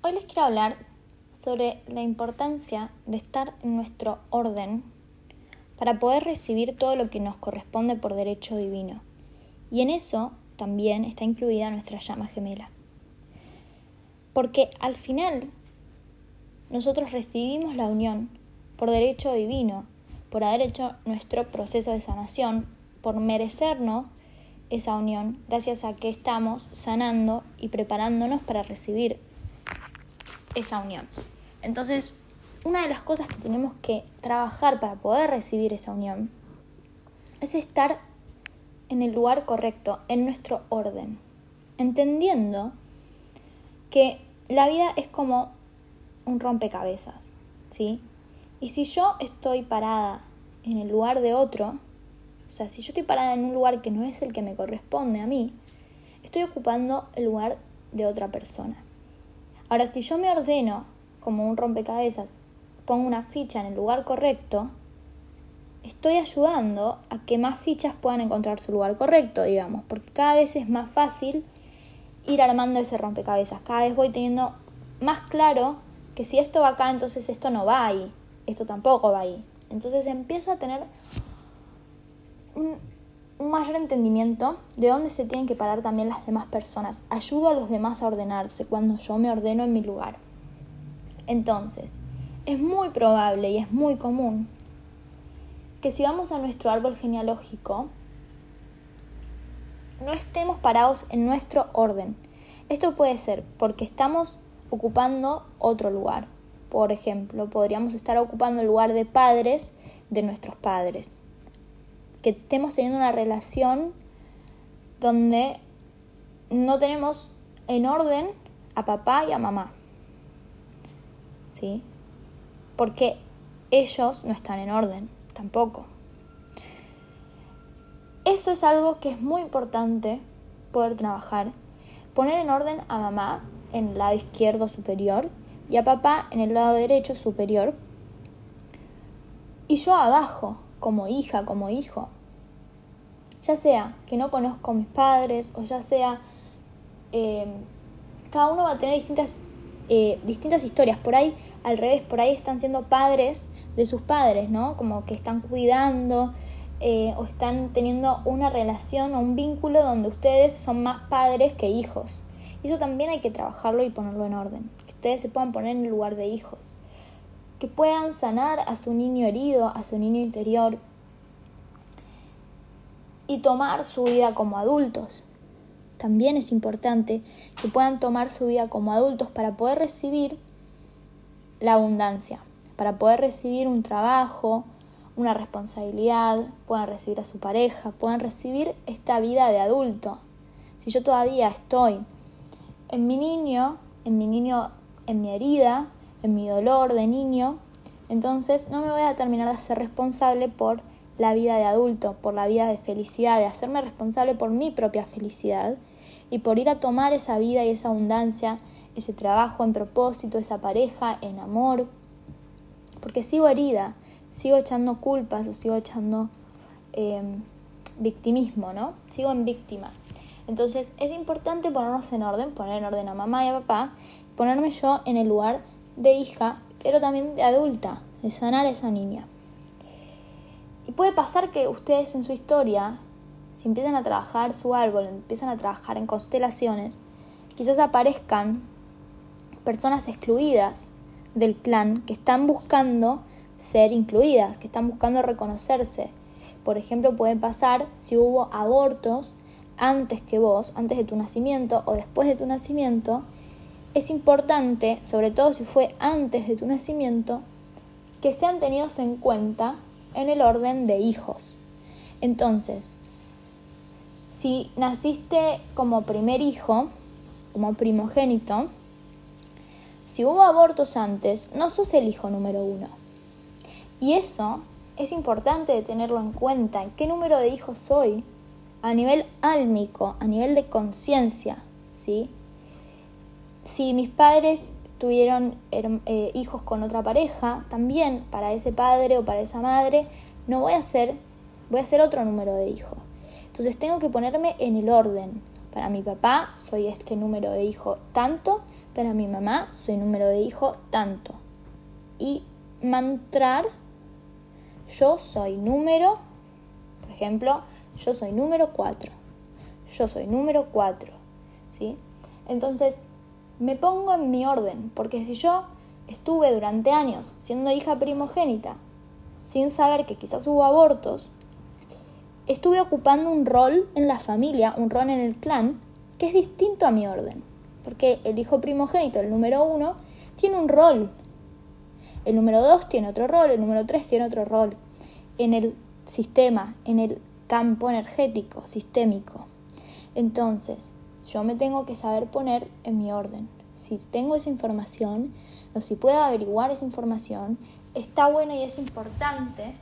Hoy les quiero hablar sobre la importancia de estar en nuestro orden para poder recibir todo lo que nos corresponde por derecho divino. Y en eso también está incluida nuestra llama gemela. Porque al final nosotros recibimos la unión por derecho divino, por haber hecho nuestro proceso de sanación, por merecernos esa unión, gracias a que estamos sanando y preparándonos para recibir esa unión. Entonces, una de las cosas que tenemos que trabajar para poder recibir esa unión es estar en el lugar correcto, en nuestro orden, entendiendo que la vida es como un rompecabezas, ¿sí? Y si yo estoy parada en el lugar de otro, o sea, si yo estoy parada en un lugar que no es el que me corresponde a mí, estoy ocupando el lugar de otra persona. Ahora, si yo me ordeno como un rompecabezas, pongo una ficha en el lugar correcto, estoy ayudando a que más fichas puedan encontrar su lugar correcto, digamos, porque cada vez es más fácil ir armando ese rompecabezas. Cada vez voy teniendo más claro que si esto va acá, entonces esto no va ahí, esto tampoco va ahí. Entonces empiezo a tener un, un mayor entendimiento de dónde se tienen que parar también las demás personas. Ayudo a los demás a ordenarse cuando yo me ordeno en mi lugar. Entonces, es muy probable y es muy común que si vamos a nuestro árbol genealógico, no estemos parados en nuestro orden. Esto puede ser porque estamos ocupando otro lugar. Por ejemplo, podríamos estar ocupando el lugar de padres de nuestros padres que estemos teniendo una relación donde no tenemos en orden a papá y a mamá. ¿Sí? Porque ellos no están en orden tampoco. Eso es algo que es muy importante poder trabajar. Poner en orden a mamá en el lado izquierdo superior y a papá en el lado derecho superior. Y yo abajo, como hija, como hijo. Ya sea que no conozco a mis padres o ya sea... Eh, cada uno va a tener distintas, eh, distintas historias. Por ahí, al revés, por ahí están siendo padres de sus padres, ¿no? Como que están cuidando eh, o están teniendo una relación o un vínculo donde ustedes son más padres que hijos. Eso también hay que trabajarlo y ponerlo en orden. Que ustedes se puedan poner en el lugar de hijos. Que puedan sanar a su niño herido, a su niño interior, y tomar su vida como adultos. También es importante que puedan tomar su vida como adultos para poder recibir la abundancia, para poder recibir un trabajo, una responsabilidad, puedan recibir a su pareja, puedan recibir esta vida de adulto. Si yo todavía estoy en mi niño, en mi niño, en mi herida, en mi dolor de niño, entonces no me voy a terminar de ser responsable por la vida de adulto, por la vida de felicidad, de hacerme responsable por mi propia felicidad y por ir a tomar esa vida y esa abundancia, ese trabajo en propósito, esa pareja, en amor, porque sigo herida, sigo echando culpas o sigo echando em, victimismo, ¿no? Sigo en víctima. Entonces es importante ponernos en orden, poner en orden a mamá y a papá, ponerme yo en el lugar de hija, pero también de adulta, de sanar a esa niña. Y puede pasar que ustedes en su historia, si empiezan a trabajar su árbol, empiezan a trabajar en constelaciones, quizás aparezcan personas excluidas del clan que están buscando ser incluidas, que están buscando reconocerse. Por ejemplo, puede pasar si hubo abortos antes que vos, antes de tu nacimiento o después de tu nacimiento, es importante, sobre todo si fue antes de tu nacimiento, que sean tenidos en cuenta en el orden de hijos. Entonces, si naciste como primer hijo, como primogénito, si hubo abortos antes, no sos el hijo número uno. Y eso es importante tenerlo en cuenta. ¿Qué número de hijos soy? A nivel álmico, a nivel de conciencia, ¿sí? Si mis padres tuvieron eh, hijos con otra pareja, también para ese padre o para esa madre, no voy a hacer, voy a hacer otro número de hijos. Entonces tengo que ponerme en el orden. Para mi papá soy este número de hijo tanto, para mi mamá soy número de hijo tanto. Y mantrar, yo soy número, por ejemplo, yo soy número 4. Yo soy número 4. ¿Sí? Entonces, me pongo en mi orden, porque si yo estuve durante años siendo hija primogénita, sin saber que quizás hubo abortos, estuve ocupando un rol en la familia, un rol en el clan, que es distinto a mi orden. Porque el hijo primogénito, el número uno, tiene un rol. El número dos tiene otro rol, el número tres tiene otro rol. En el sistema, en el campo energético, sistémico. Entonces, yo me tengo que saber poner en mi orden. Si tengo esa información, o si puedo averiguar esa información, está buena y es importante.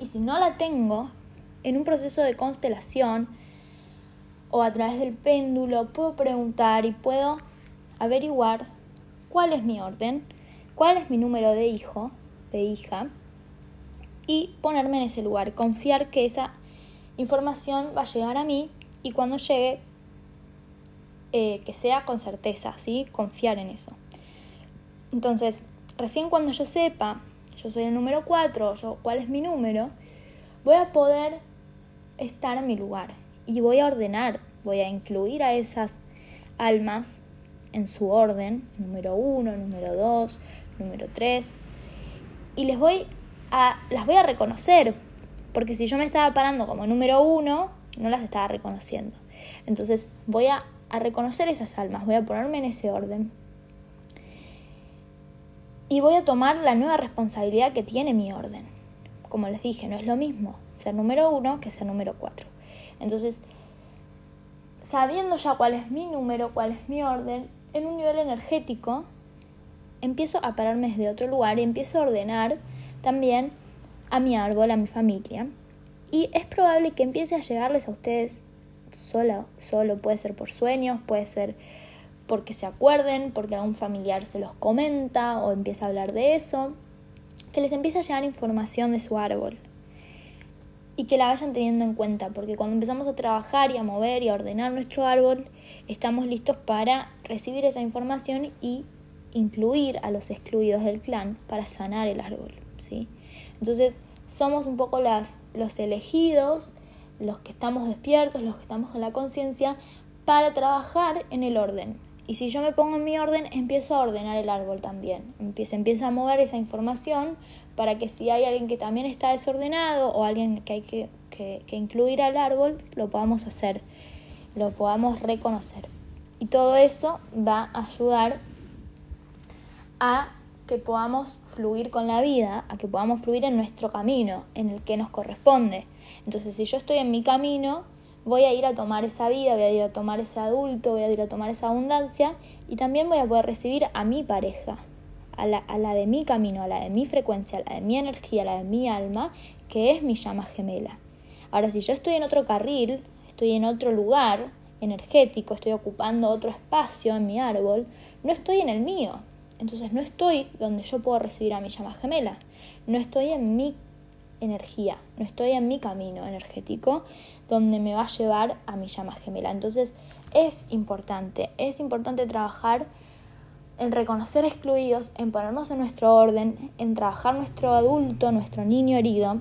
Y si no la tengo, en un proceso de constelación o a través del péndulo, puedo preguntar y puedo averiguar cuál es mi orden, cuál es mi número de hijo, de hija, y ponerme en ese lugar, confiar que esa información va a llegar a mí y cuando llegue, eh, que sea con certeza, ¿sí? Confiar en eso. Entonces, recién cuando yo sepa, yo soy el número 4, yo, cuál es mi número, voy a poder estar en mi lugar y voy a ordenar, voy a incluir a esas almas en su orden, número 1, número 2, número 3, y les voy a, las voy a reconocer, porque si yo me estaba parando como número 1, no las estaba reconociendo. Entonces voy a, a reconocer esas almas, voy a ponerme en ese orden. Y voy a tomar la nueva responsabilidad que tiene mi orden. Como les dije, no es lo mismo ser número uno que ser número cuatro. Entonces, sabiendo ya cuál es mi número, cuál es mi orden, en un nivel energético, empiezo a pararme desde otro lugar y empiezo a ordenar también a mi árbol, a mi familia. Y es probable que empiece a llegarles a ustedes solo, solo puede ser por sueños, puede ser porque se acuerden, porque algún familiar se los comenta o empieza a hablar de eso, que les empiece a llegar información de su árbol y que la vayan teniendo en cuenta, porque cuando empezamos a trabajar y a mover y a ordenar nuestro árbol, estamos listos para recibir esa información y incluir a los excluidos del clan para sanar el árbol, ¿sí? Entonces, somos un poco las, los elegidos, los que estamos despiertos, los que estamos en la conciencia, para trabajar en el orden. Y si yo me pongo en mi orden, empiezo a ordenar el árbol también. Empieza, empieza a mover esa información para que si hay alguien que también está desordenado o alguien que hay que, que, incluir al árbol, lo podamos hacer, lo podamos reconocer. Y todo eso va a ayudar a que podamos fluir con la vida, a que podamos fluir en nuestro camino, en el que nos corresponde. Entonces, si yo estoy en mi camino, voy a ir a tomar esa vida, voy a ir a tomar ese adulto, voy a ir a tomar esa abundancia y también voy a poder recibir a mi pareja, a la, a la de mi camino, a la de mi frecuencia, a la de mi energía, a la de mi alma, que es mi llama gemela. Ahora, si yo estoy en otro carril, estoy en otro lugar energético, estoy ocupando otro espacio en mi árbol, no estoy en el mío. Entonces no estoy donde yo puedo recibir a mi llama gemela. No estoy en mi energía, no estoy en mi camino energético donde me va a llevar a mi llama gemela. Entonces es importante, es importante trabajar en reconocer excluidos, en ponernos en nuestro orden, en trabajar nuestro adulto, nuestro niño herido,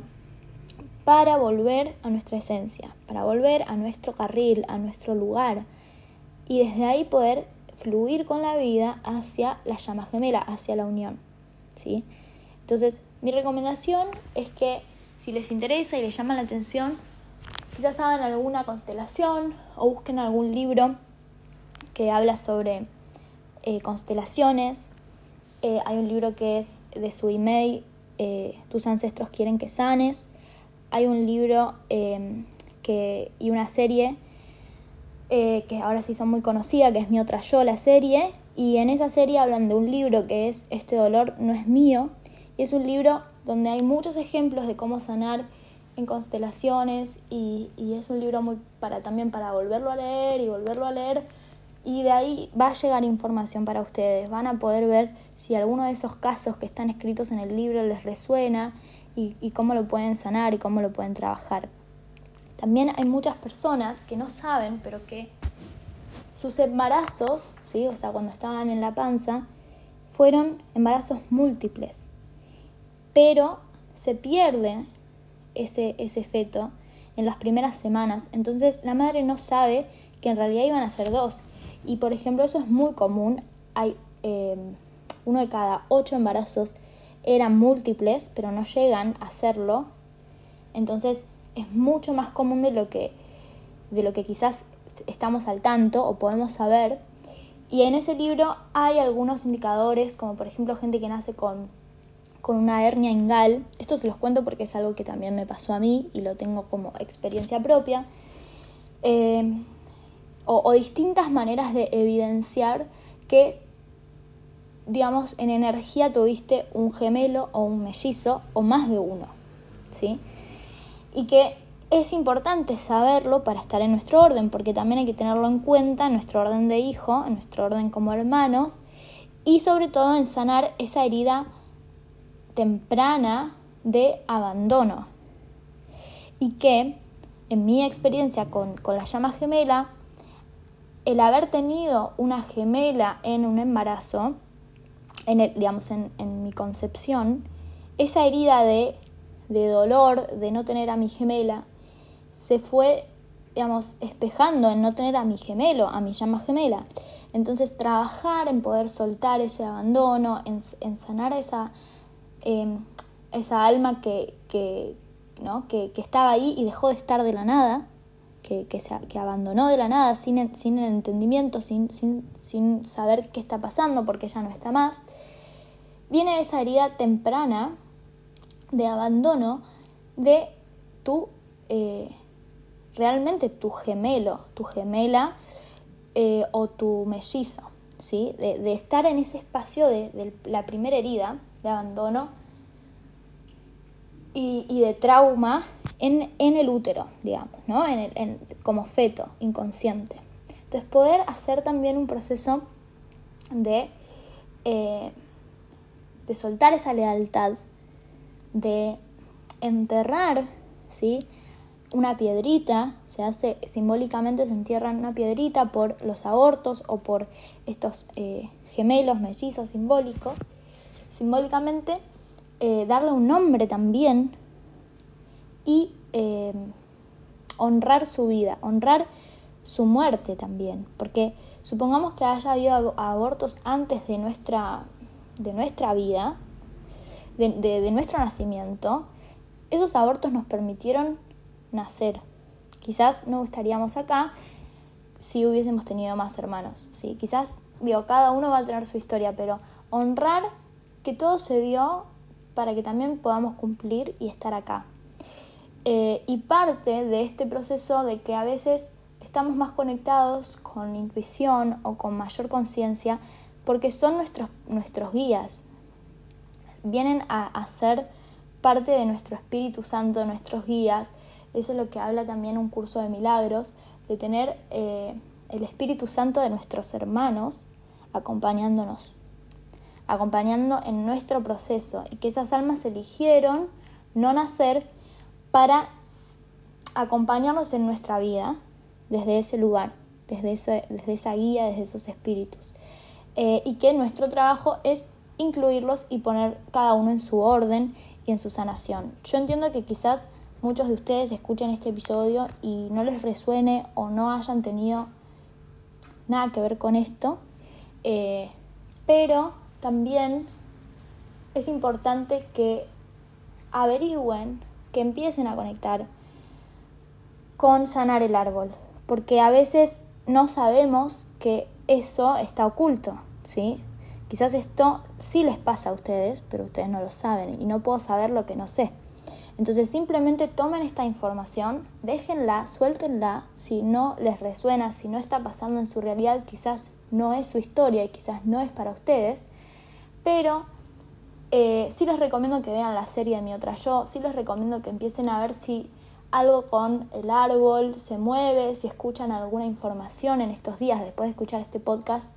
para volver a nuestra esencia, para volver a nuestro carril, a nuestro lugar, y desde ahí poder fluir con la vida hacia la llama gemela, hacia la unión. ¿sí? Entonces, mi recomendación es que si les interesa y les llama la atención, quizás hagan alguna constelación o busquen algún libro que habla sobre eh, constelaciones. Eh, hay un libro que es de su email, eh, Tus ancestros quieren que sanes. Hay un libro em, que, y una serie que ahora sí son muy conocidas, que es Mi otra yo, la serie. Y en esa serie hablan de un libro que es Este dolor no es mío. Y es un libro donde hay muchos ejemplos de cómo sanar en constelaciones y, es un libro muy para también para volverlo a leer y volverlo a leer y de ahí va a llegar información para ustedes. Van a poder ver si alguno de esos casos que están escritos en el libro les resuena y, y cómo lo pueden sanar y cómo lo pueden trabajar. También hay muchas personas que no saben, pero que sus embarazos, ¿sí? o sea, cuando estaban en la panza, fueron embarazos múltiples, pero se pierde ese, ese feto en las primeras semanas, entonces la madre no sabe que en realidad iban a ser dos. Y por ejemplo, eso es muy común, hay eh, uno de cada ocho embarazos eran múltiples, pero no llegan a serlo, entonces es mucho más común de lo que, de lo que quizás estamos al tanto o podemos saber. Y en ese libro hay algunos indicadores, como por ejemplo gente que nace con, con una hernia ingal. Esto se los cuento porque es algo que también me pasó a mí y lo tengo como experiencia propia. Eh, o, o distintas maneras de evidenciar que, digamos, en energía tuviste un gemelo o un mellizo o más de uno. ¿Sí? Y que es importante saberlo para estar en nuestro orden, porque también hay que tenerlo en cuenta en nuestro orden de hijo, en nuestro orden como hermanos, y sobre todo en sanar esa herida temprana de abandono. Y que, en mi experiencia con, la llama gemela, el haber tenido una gemela en un embarazo, en el, digamos, en, en mi concepción, esa herida de, de dolor de no tener a mi gemela, se fue, digamos, espejando en no tener a mi gemelo, a mi llama gemela. Entonces, trabajar en poder soltar ese abandono, en, sanar esa, em, esa alma que, que, ¿no? que, estaba ahí y dejó de estar de la nada, que, que, se, que abandonó de la nada sin, sin el entendimiento, sin, sin, sin saber qué está pasando porque ya no está más, viene esa herida temprana de abandono de tu eh, realmente tu gemelo, tu gemela eh, o tu mellizo, ¿sí? De, estar en ese espacio de, la primera herida de abandono y, de trauma en, el útero, digamos, ¿no? En como feto inconsciente. Entonces poder hacer también un proceso de, eh, de soltar esa lealtad, de enterrar, ¿sí? una piedrita, se hace simbólicamente, se entierran una piedrita por los abortos o por estos eh, gemelos, mellizos simbólicos. Simbólicamente, eh, darle un nombre también y eh, honrar su vida, honrar su muerte también, porque supongamos que haya habido abortos antes de nuestra, de nuestra vida, de nuestro nacimiento, esos abortos nos permitieron nacer. Quizás no estaríamos acá si hubiésemos tenido más hermanos. ¿sí? Quizás, digo, cada uno va a tener su historia, pero honrar que todo se dio para que también podamos cumplir y estar acá. Eh, y parte de este proceso de que a veces estamos más conectados con intuición o con mayor conciencia porque son nuestros, nuestros guías. Vienen a, a ser parte de nuestro Espíritu Santo, nuestros guías, eso es lo que habla también un curso de milagros, de tener eh, el Espíritu Santo de nuestros hermanos acompañándonos, acompañando en nuestro proceso y que esas almas eligieron no nacer para acompañarnos en nuestra vida desde ese lugar, desde, desde esa guía, desde esos espíritus. Eh, y que nuestro trabajo es incluirlos y poner cada uno en su orden y en su sanación. Yo entiendo que quizás muchos de ustedes escuchen este episodio y no les resuene o no hayan tenido nada que ver con esto, eh, pero también es importante que averigüen, que empiecen a conectar con sanar el árbol, porque a veces no sabemos que eso está oculto, ¿sí? Quizás esto sí les pasa a ustedes, pero ustedes no lo saben y no puedo saber lo que no sé. Entonces simplemente tomen esta información, déjenla, suéltenla, si no les resuena, si no está pasando en su realidad, quizás no es su historia y quizás no es para ustedes, pero eh, sí les recomiendo que vean la serie de Mi Otra Yo, sí les recomiendo que empiecen a ver si algo con el árbol se mueve, si escuchan alguna información en estos días después de escuchar este podcast,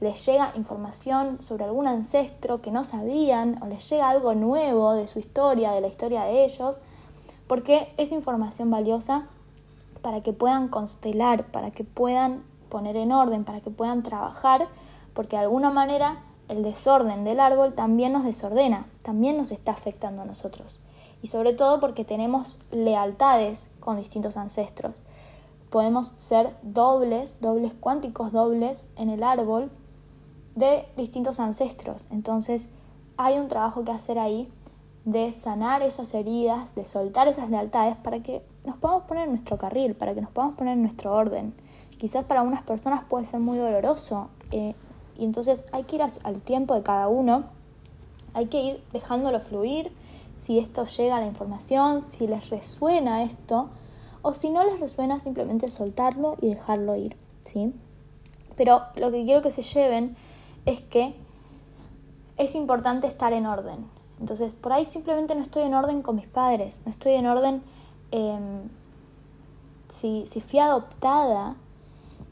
les llega información sobre algún ancestro que no sabían o les llega algo nuevo de su historia, de la historia de ellos, porque es información valiosa para que puedan constelar, para que puedan poner en orden, para que puedan trabajar, porque de alguna manera el desorden del árbol también nos desordena, también nos está afectando a nosotros. Y sobre todo porque tenemos lealtades con distintos ancestros. Podemos ser dobles, dobles cuánticos dobles en el árbol de distintos ancestros. Entonces hay un trabajo que hacer ahí de sanar esas heridas, de soltar esas lealtades para que nos podamos poner en nuestro carril, para que nos podamos poner en nuestro orden. Quizás para algunas personas puede ser muy doloroso eh, y entonces hay que ir al tiempo de cada uno, hay que ir dejándolo fluir, si esto llega a la información, si les resuena esto, o si no les resuena simplemente soltarlo y dejarlo ir, ¿sí? Pero lo que quiero que se lleven es que es importante estar en orden. Entonces, por ahí simplemente no estoy en orden con mis padres, no estoy en orden em, si, si fui adoptada,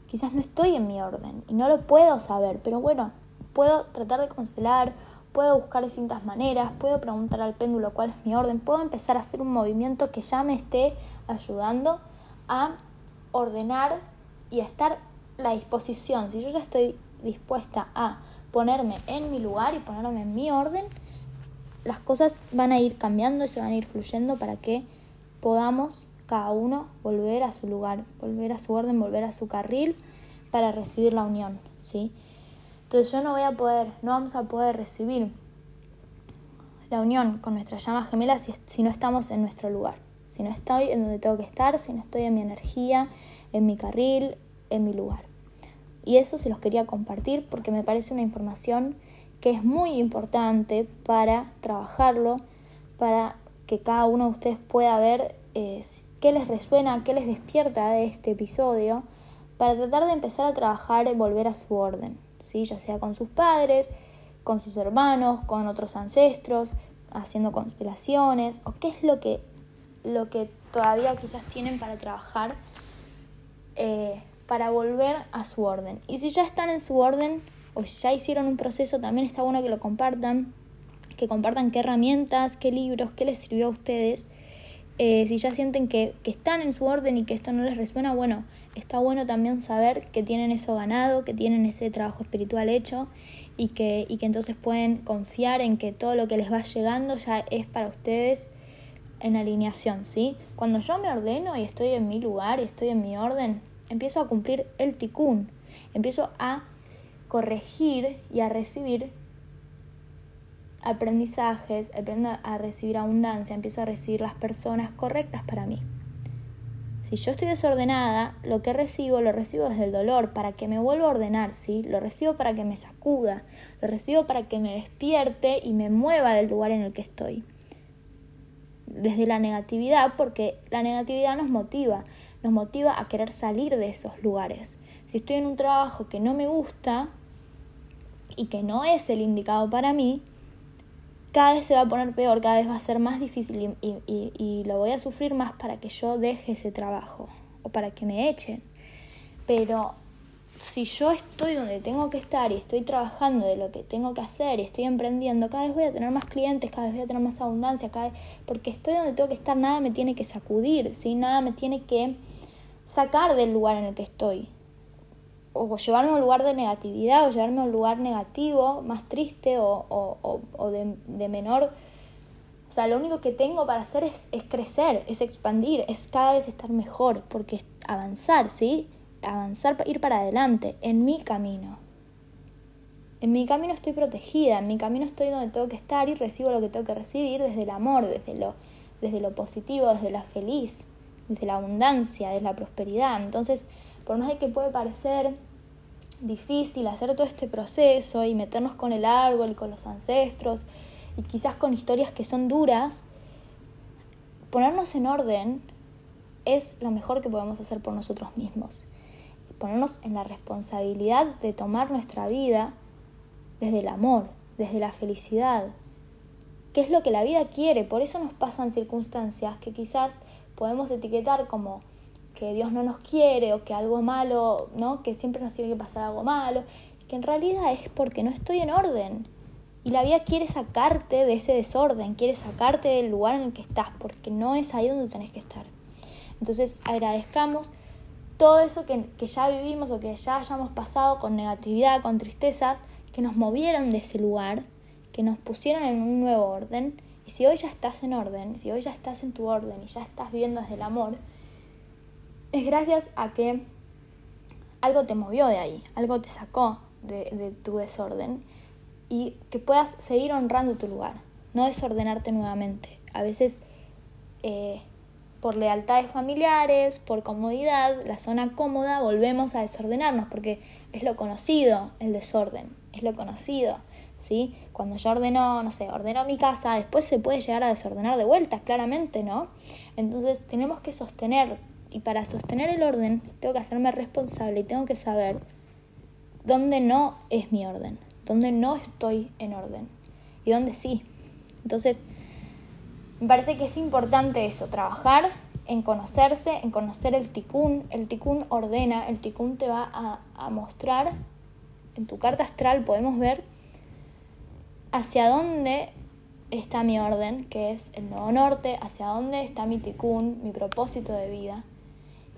quizás no estoy en mi orden y no lo puedo saber, pero bueno, puedo tratar de constelar, puedo buscar distintas maneras, puedo preguntar al péndulo cuál es mi orden, puedo empezar a hacer un movimiento que ya me esté ayudando a ordenar y a estar la disposición. Si yo ya estoy dispuesta a ponerme en mi lugar y ponerme en mi orden, las cosas van a ir cambiando y se van a ir fluyendo para que podamos cada uno volver a su lugar, volver a su orden, volver a su carril para recibir la unión, ¿sí? Entonces yo no voy a poder, no vamos a poder recibir la unión con nuestra llama gemela si, si no estamos en nuestro lugar, si no estoy en donde tengo que estar, si no estoy en mi energía, en mi carril, en mi lugar. Y eso se los quería compartir porque me parece una información que es muy importante para trabajarlo, para que cada uno de ustedes pueda ver eh, qué les resuena, qué les despierta de este episodio, para tratar de empezar a trabajar y volver a su orden, ¿sí? ya sea con sus padres, con sus hermanos, con otros ancestros, haciendo constelaciones, o qué es lo que, lo que todavía quizás tienen para trabajar eh, para volver a su orden. Y si ya están en su orden o si ya hicieron un proceso, también está bueno que lo compartan, que compartan qué herramientas, qué libros, qué les sirvió a ustedes. Eh, si ya sienten que, que están en su orden y que esto no les resuena, bueno, está bueno también saber que tienen eso ganado, que tienen ese trabajo espiritual hecho y que, y que entonces pueden confiar en que todo lo que les va llegando ya es para ustedes en alineación, ¿sí? Cuando yo me ordeno y estoy en mi lugar y estoy en mi orden, empiezo a cumplir el ticún, empiezo a corregir y a recibir aprendizajes, aprendo a recibir abundancia, empiezo a recibir las personas correctas para mí. Si yo estoy desordenada, lo que recibo lo recibo desde el dolor para que me vuelva a ordenar, ¿sí? Lo recibo para que me sacuda, lo recibo para que me despierte y me mueva del lugar en el que estoy. Desde la negatividad, porque la negatividad nos motiva, nos motiva a querer salir de esos lugares. Si estoy en un trabajo que no me gusta y que no es el indicado para mí, cada vez se va a poner peor, cada vez va a ser más difícil y, y, lo voy a sufrir más para que yo deje ese trabajo o para que me echen. Pero si yo estoy donde tengo que estar y estoy trabajando de lo que tengo que hacer y estoy emprendiendo, cada vez voy a tener más clientes, cada vez voy a tener más abundancia, cada vez, porque estoy donde tengo que estar, nada me tiene que sacudir, ¿sí? nada me tiene que sacar del lugar en el que estoy. O llevarme a un lugar de negatividad, o llevarme a un lugar negativo, más triste o, o, o de, de, menor. O sea, lo único que tengo para hacer es, es crecer, es expandir, es cada vez estar mejor, porque es avanzar, ¿sí? avanzar, ir para adelante, en mi camino. En mi camino estoy protegida, en mi camino estoy donde tengo que estar y recibo lo que tengo que recibir desde el amor, desde lo, desde lo positivo, desde la feliz, desde la abundancia, desde la prosperidad. Entonces, por más de que puede parecer difícil hacer todo este proceso y meternos con el árbol y con los ancestros y quizás con historias que son duras, ponernos en orden es lo mejor que podemos hacer por nosotros mismos ponernos en la responsabilidad de tomar nuestra vida desde el amor, desde la felicidad, que es lo que la vida quiere. Por eso nos pasan circunstancias que quizás podemos etiquetar como que Dios no nos quiere o que algo malo, ¿no? Que siempre nos tiene que pasar algo malo, que en realidad es porque no estoy en orden. Y la vida quiere sacarte de ese desorden, quiere sacarte del lugar en el que estás, porque no es ahí donde tenés que estar. Entonces agradezcamos todo eso que, ya vivimos o que ya hayamos pasado con negatividad, con tristezas, que nos movieron de ese lugar, que nos pusieron en un nuevo orden. Y si hoy ya estás en orden, si hoy ya estás en tu orden y ya estás viviendo desde el amor, es gracias a que algo te movió de ahí, algo te sacó de, tu desorden y que puedas seguir honrando tu lugar, no desordenarte nuevamente. A veces eh, por lealtades familiares, por comodidad, la zona cómoda, volvemos a desordenarnos porque es lo conocido el desorden, es lo conocido, ¿sí? Cuando yo ordeno, no sé, ordeno mi casa, después se puede llegar a desordenar de vuelta, claramente, ¿no? Entonces tenemos que sostener y para sostener el orden tengo que hacerme responsable y tengo que saber dónde no es mi orden, dónde no estoy en orden y dónde sí. Entonces, me parece que es importante eso, trabajar en conocerse, en conocer el ticún. El ticún ordena, el ticún te va a, a mostrar, en tu carta astral podemos ver hacia dónde está mi orden, que es el nuevo norte, hacia dónde está mi ticún, mi propósito de vida.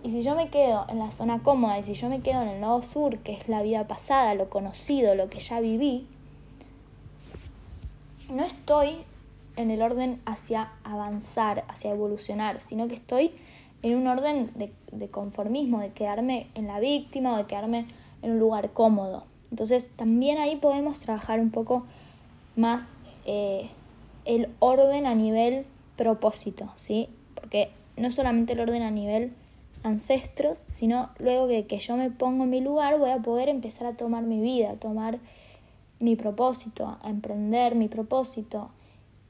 Y si yo me quedo en la zona cómoda y si yo me quedo en el nodo sur, que es la vida pasada, lo conocido, lo que ya viví, no estoy en el orden hacia avanzar, hacia evolucionar, sino que estoy en un orden de, conformismo, de quedarme en la víctima o de quedarme en un lugar cómodo. Entonces también ahí podemos trabajar un poco más eh, el orden a nivel propósito, ¿sí? Porque no solamente el orden a nivel ancestros, sino luego de que yo me pongo en mi lugar voy a poder empezar a tomar mi vida, a tomar mi propósito, a emprender mi propósito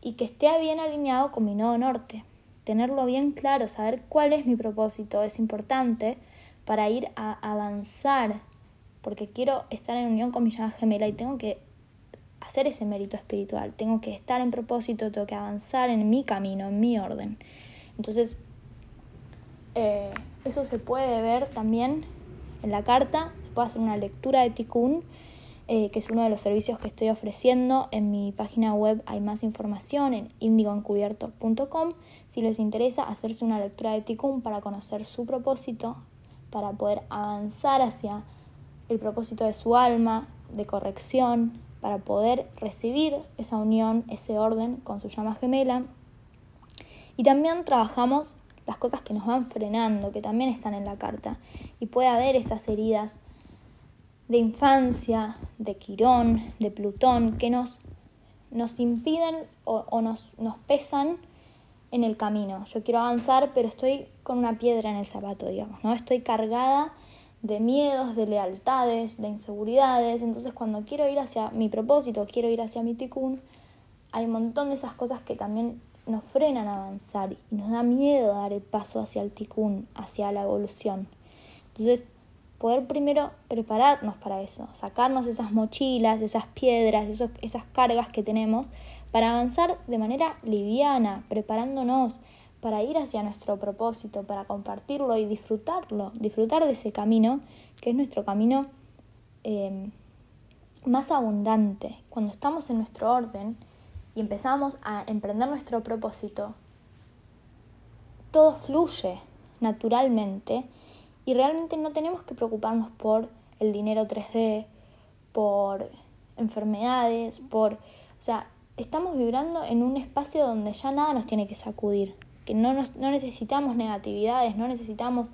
y que esté bien alineado con mi nodo norte. Tenerlo bien claro, saber cuál es mi propósito es importante para ir a avanzar, porque quiero estar en unión con mi llama gemela y tengo que hacer ese mérito espiritual, tengo que estar en propósito, tengo que avanzar en mi camino, en mi orden. Entonces, eh, eso se puede ver también en la carta, se puede hacer una lectura de Tikkun, eh, que es uno de los servicios que estoy ofreciendo. En mi página web hay más información en indigoencubierto.com. Si les interesa hacerse una lectura de Tikkun para conocer su propósito, para poder avanzar hacia el propósito de su alma, de corrección, para poder recibir esa unión, ese orden con su llama gemela. Y también trabajamos las cosas que nos van frenando, que también están en la carta. Y puede haber esas heridas de infancia, de Quirón, de Plutón, que nos, nos impiden o, nos, nos pesan en el camino. Yo quiero avanzar, pero estoy con una piedra en el zapato, digamos, ¿no? Estoy cargada de miedos, de lealtades, de inseguridades. Entonces, cuando quiero ir hacia mi propósito, quiero ir hacia mi ticún, hay un montón de esas cosas que también nos frenan a avanzar y nos da miedo dar el paso hacia el ticún, hacia la evolución. Entonces, poder primero prepararnos para eso, sacarnos esas mochilas, esas piedras, esas cargas que tenemos para avanzar de manera liviana, preparándonos para ir hacia nuestro propósito, para compartirlo y disfrutarlo, disfrutar de ese camino, que es nuestro camino eh, más abundante. Cuando estamos en nuestro orden, y empezamos a emprender nuestro propósito, todo fluye naturalmente y realmente no tenemos que preocuparnos por el dinero 3D, por enfermedades, por... O sea, estamos vibrando en un espacio donde ya nada nos tiene que sacudir, que no, no necesitamos negatividades, no necesitamos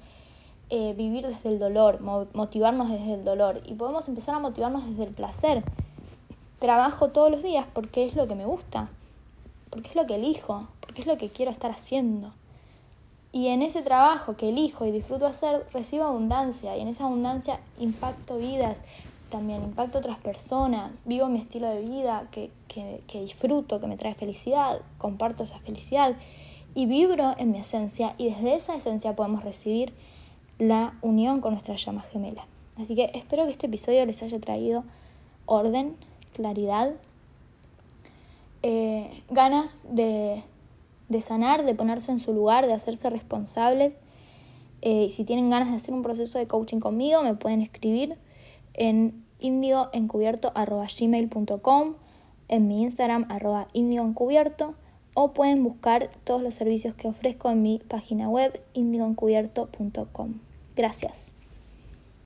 eh, vivir desde el dolor, motivarnos desde el dolor. Y podemos empezar a motivarnos desde el placer trabajo todos los días porque es lo que me gusta, porque es lo que elijo, porque es lo que quiero estar haciendo. Y en ese trabajo que elijo y disfruto hacer, recibo abundancia y en esa abundancia impacto vidas, también impacto otras personas, vivo mi estilo de vida que, que, que disfruto, que me trae felicidad, comparto esa felicidad y vibro en mi esencia y desde esa esencia podemos recibir la unión con nuestra llama gemela. Así que espero que este episodio les haya traído orden, claridad, eh, ganas de, sanar, de ponerse en su lugar, de hacerse responsables. Eh, y si tienen ganas de hacer un proceso de coaching conmigo, me pueden escribir en indioencubierto.gmail.com, en mi Instagram arroba indioencubierto o pueden buscar todos los servicios que ofrezco en mi página web indioencubierto.com. Gracias.